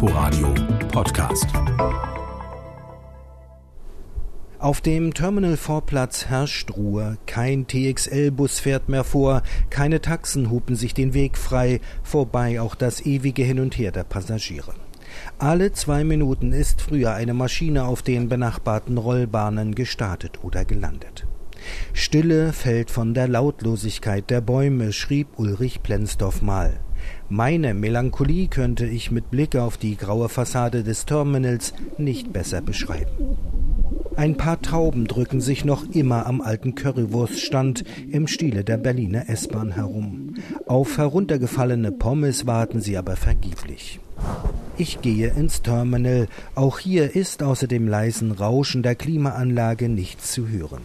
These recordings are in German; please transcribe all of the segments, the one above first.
Inforadio Podcast. Auf dem Terminal-Vorplatz herrscht Ruhe, kein TXL-Bus fährt mehr vor, keine Taxen hupen sich den Weg frei, vorbei auch das ewige Hin und Her der Passagiere. Alle zwei Minuten ist früher eine Maschine auf den benachbarten Rollbahnen gestartet oder gelandet. Stille fällt von der Lautlosigkeit der Bäume, schrieb Ulrich Plenzdorf mal. Meine Melancholie könnte ich mit Blick auf die graue Fassade des Terminals nicht besser beschreiben. Ein paar Tauben drücken sich noch immer am alten Currywurststand im Stile der Berliner S-Bahn herum. Auf heruntergefallene Pommes warten sie aber vergeblich. Ich gehe ins Terminal. Auch hier ist außer dem leisen Rauschen der Klimaanlage nichts zu hören.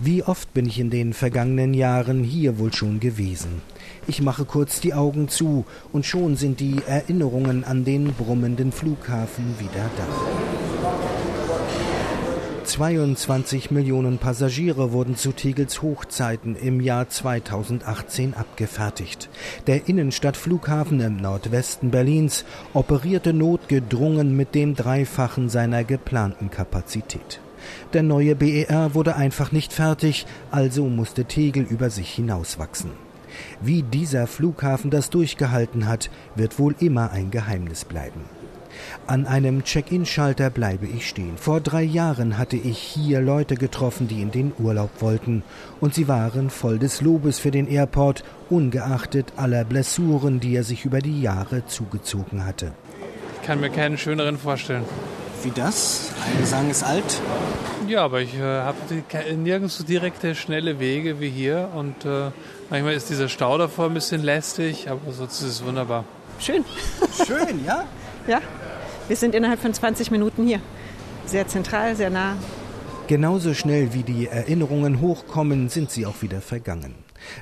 Wie oft bin ich in den vergangenen Jahren hier wohl schon gewesen? Ich mache kurz die Augen zu, und schon sind die Erinnerungen an den brummenden Flughafen wieder da. 22 Millionen Passagiere wurden zu Tegels Hochzeiten im Jahr 2018 abgefertigt. Der Innenstadtflughafen im Nordwesten Berlins operierte notgedrungen mit dem Dreifachen seiner geplanten Kapazität. Der neue BER wurde einfach nicht fertig, also musste Tegel über sich hinauswachsen. Wie dieser Flughafen das durchgehalten hat, wird wohl immer ein Geheimnis bleiben. An einem Check-in-Schalter bleibe ich stehen. Vor drei Jahren hatte ich hier Leute getroffen, die in den Urlaub wollten, und sie waren voll des Lobes für den Airport, ungeachtet aller Blessuren, die er sich über die Jahre zugezogen hatte. Ich kann mir keinen schöneren vorstellen. Wie das? Einige sagen es alt. Ja, aber ich äh, habe nirgends so direkte, schnelle Wege wie hier. Und äh, manchmal ist dieser Stau davor ein bisschen lästig, aber sonst ist es wunderbar. Schön. Schön, ja? ja. Wir sind innerhalb von 20 Minuten hier. Sehr zentral, sehr nah. Genauso schnell wie die Erinnerungen hochkommen, sind sie auch wieder vergangen.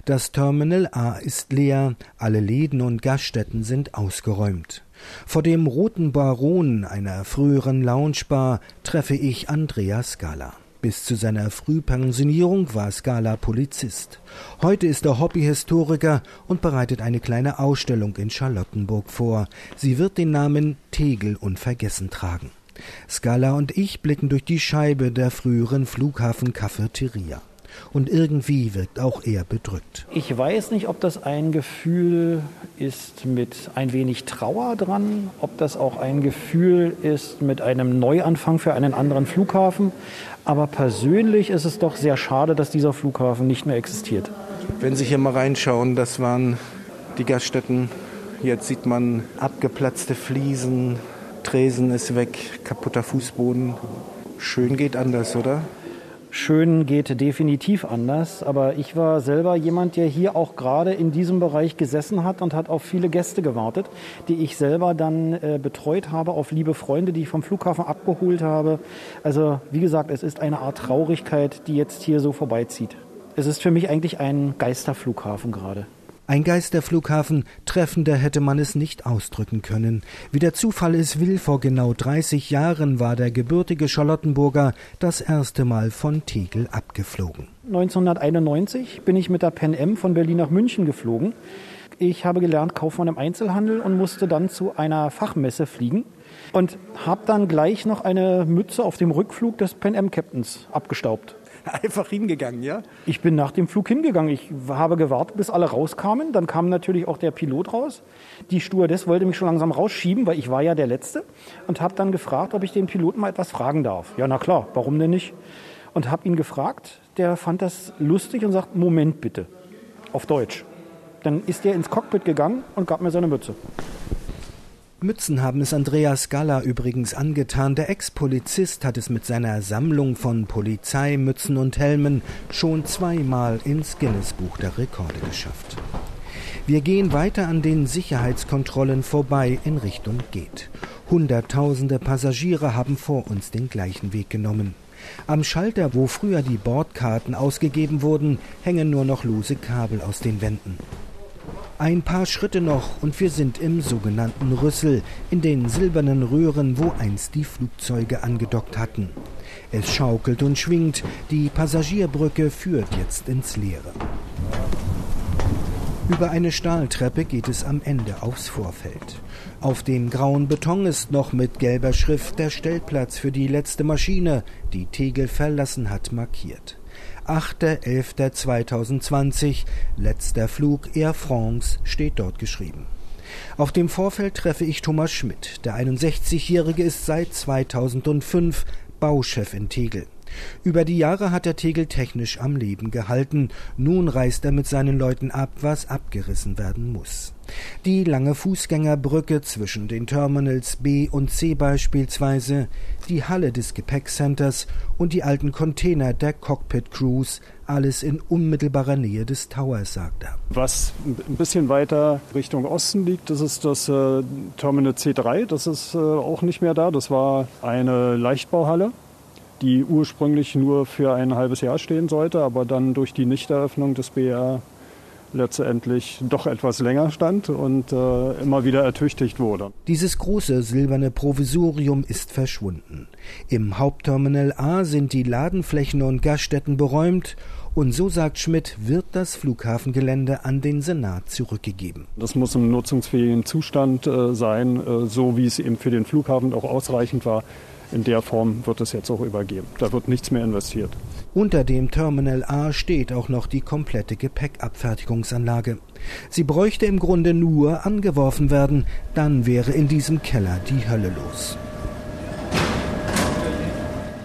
Das Terminal A ist leer, alle Läden und Gaststätten sind ausgeräumt. Vor dem Roten Baron, einer früheren Loungebar, treffe ich Andreas Scala. Bis zu seiner Frühpensionierung war Scala Polizist. Heute ist er Hobbyhistoriker und bereitet eine kleine Ausstellung in Charlottenburg vor. Sie wird den Namen Tegel unvergessen tragen. Scala und ich blicken durch die Scheibe der früheren Flughafencafeteria und irgendwie wirkt auch er bedrückt. Ich weiß nicht, ob das ein Gefühl ist mit ein wenig Trauer dran, ob das auch ein Gefühl ist mit einem Neuanfang für einen anderen Flughafen. Aber persönlich ist es doch sehr schade, dass dieser Flughafen nicht mehr existiert. Wenn Sie hier mal reinschauen, das waren die Gaststätten. Jetzt sieht man abgeplatzte Fliesen, Tresen ist weg, kaputter Fußboden. Schön geht anders, oder? Schön geht definitiv anders, aber ich war selber jemand, der hier auch gerade in diesem Bereich gesessen hat und hat auf viele Gäste gewartet, die ich selber dann äh, betreut habe, auf liebe Freunde, die ich vom Flughafen abgeholt habe. Also wie gesagt, es ist eine Art Traurigkeit, die jetzt hier so vorbeizieht. Es ist für mich eigentlich ein Geisterflughafen gerade. Ein Geisterflughafen, treffender hätte man es nicht ausdrücken können. Wie der Zufall es will, vor genau 30 Jahren war der gebürtige Charlottenburger das erste Mal von Tegel abgeflogen. 1991 bin ich mit der Pen M von Berlin nach München geflogen. Ich habe gelernt Kaufmann im Einzelhandel und musste dann zu einer Fachmesse fliegen und habe dann gleich noch eine Mütze auf dem Rückflug des Pen M Captains abgestaubt. Einfach hingegangen, ja? Ich bin nach dem Flug hingegangen. Ich habe gewartet, bis alle rauskamen. Dann kam natürlich auch der Pilot raus. Die Stewardess wollte mich schon langsam rausschieben, weil ich war ja der Letzte. Und habe dann gefragt, ob ich den Piloten mal etwas fragen darf. Ja, na klar, warum denn nicht? Und habe ihn gefragt. Der fand das lustig und sagt, Moment bitte. Auf Deutsch. Dann ist er ins Cockpit gegangen und gab mir seine Mütze. Mützen haben es Andreas Galla übrigens angetan. Der Ex-Polizist hat es mit seiner Sammlung von Polizeimützen und Helmen schon zweimal ins Guinness-Buch der Rekorde geschafft. Wir gehen weiter an den Sicherheitskontrollen vorbei in Richtung Gate. Hunderttausende Passagiere haben vor uns den gleichen Weg genommen. Am Schalter, wo früher die Bordkarten ausgegeben wurden, hängen nur noch lose Kabel aus den Wänden. Ein paar Schritte noch und wir sind im sogenannten Rüssel, in den silbernen Röhren, wo einst die Flugzeuge angedockt hatten. Es schaukelt und schwingt, die Passagierbrücke führt jetzt ins Leere. Über eine Stahltreppe geht es am Ende aufs Vorfeld. Auf dem grauen Beton ist noch mit gelber Schrift der Stellplatz für die letzte Maschine, die Tegel verlassen hat, markiert. 8.11.2020, letzter Flug Air France steht dort geschrieben. Auf dem Vorfeld treffe ich Thomas Schmidt. Der 61-Jährige ist seit 2005 Bauchef in Tegel. Über die Jahre hat er Tegel technisch am Leben gehalten. Nun reißt er mit seinen Leuten ab, was abgerissen werden muss. Die lange Fußgängerbrücke zwischen den Terminals B und C beispielsweise, die Halle des Gepäckcenters und die alten Container der Cockpit Crews, alles in unmittelbarer Nähe des Towers, sagt er. Was ein bisschen weiter Richtung Osten liegt, das ist das äh, Terminal C3, das ist äh, auch nicht mehr da. Das war eine Leichtbauhalle die ursprünglich nur für ein halbes Jahr stehen sollte, aber dann durch die Nichteröffnung des BR letztendlich doch etwas länger stand und äh, immer wieder ertüchtigt wurde. Dieses große silberne Provisorium ist verschwunden. Im Hauptterminal A sind die Ladenflächen und Gaststätten beräumt und so sagt Schmidt, wird das Flughafengelände an den Senat zurückgegeben. Das muss im nutzungsfähigen Zustand äh, sein, äh, so wie es eben für den Flughafen auch ausreichend war in der Form wird es jetzt auch übergeben. Da wird nichts mehr investiert. Unter dem Terminal A steht auch noch die komplette Gepäckabfertigungsanlage. Sie bräuchte im Grunde nur angeworfen werden, dann wäre in diesem Keller die Hölle los.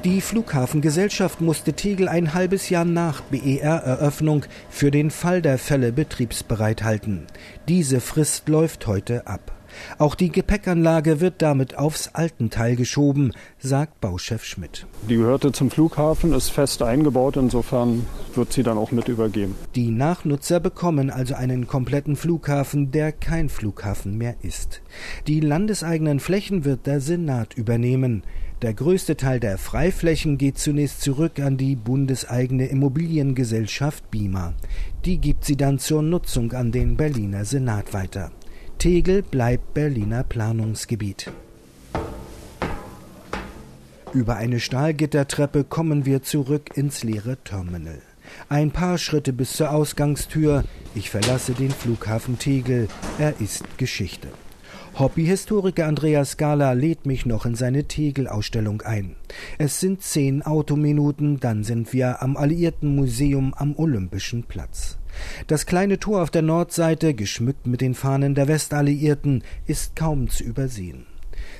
Die Flughafengesellschaft musste Tegel ein halbes Jahr nach BER-Eröffnung für den Fall der Fälle betriebsbereit halten. Diese Frist läuft heute ab. Auch die Gepäckanlage wird damit aufs Altenteil geschoben, sagt Bauchef Schmidt. Die gehörte zum Flughafen, ist fest eingebaut, insofern wird sie dann auch mit übergeben. Die Nachnutzer bekommen also einen kompletten Flughafen, der kein Flughafen mehr ist. Die landeseigenen Flächen wird der Senat übernehmen. Der größte Teil der Freiflächen geht zunächst zurück an die bundeseigene Immobiliengesellschaft BIMA. Die gibt sie dann zur Nutzung an den Berliner Senat weiter. Tegel bleibt Berliner Planungsgebiet. Über eine Stahlgittertreppe kommen wir zurück ins leere Terminal. Ein paar Schritte bis zur Ausgangstür. Ich verlasse den Flughafen Tegel. Er ist Geschichte. Hobbyhistoriker Andreas Gala lädt mich noch in seine Tegel-Ausstellung ein. Es sind zehn Autominuten, dann sind wir am Alliierten Museum am Olympischen Platz. Das kleine Tor auf der Nordseite, geschmückt mit den Fahnen der Westalliierten, ist kaum zu übersehen.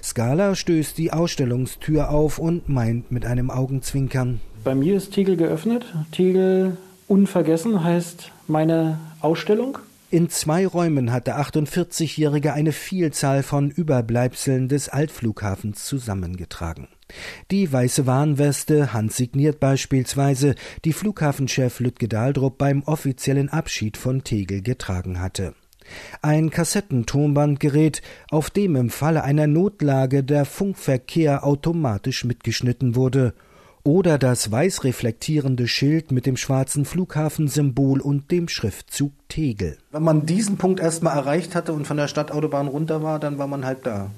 Scala stößt die Ausstellungstür auf und meint mit einem Augenzwinkern. Bei mir ist Tegel geöffnet. Tegel unvergessen heißt meine Ausstellung. In zwei Räumen hat der 48-Jährige eine Vielzahl von Überbleibseln des Altflughafens zusammengetragen. Die weiße Warnweste handsigniert beispielsweise, die Flughafenchef Lütge Dahldrup beim offiziellen Abschied von Tegel getragen hatte. Ein Kassettentonbandgerät, auf dem im Falle einer Notlage der Funkverkehr automatisch mitgeschnitten wurde, oder das weiß reflektierende Schild mit dem schwarzen Flughafensymbol und dem Schriftzug Tegel. Wenn man diesen Punkt erstmal erreicht hatte und von der Stadtautobahn runter war, dann war man halb da.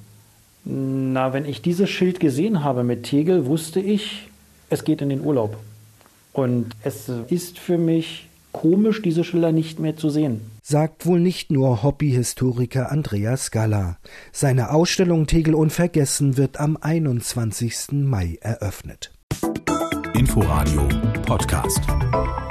Na, wenn ich dieses Schild gesehen habe mit Tegel, wusste ich, es geht in den Urlaub. Und es ist für mich komisch, diese Schilder nicht mehr zu sehen. Sagt wohl nicht nur Hobbyhistoriker Andreas Galla. Seine Ausstellung Tegel Unvergessen wird am 21. Mai eröffnet. Inforadio Podcast.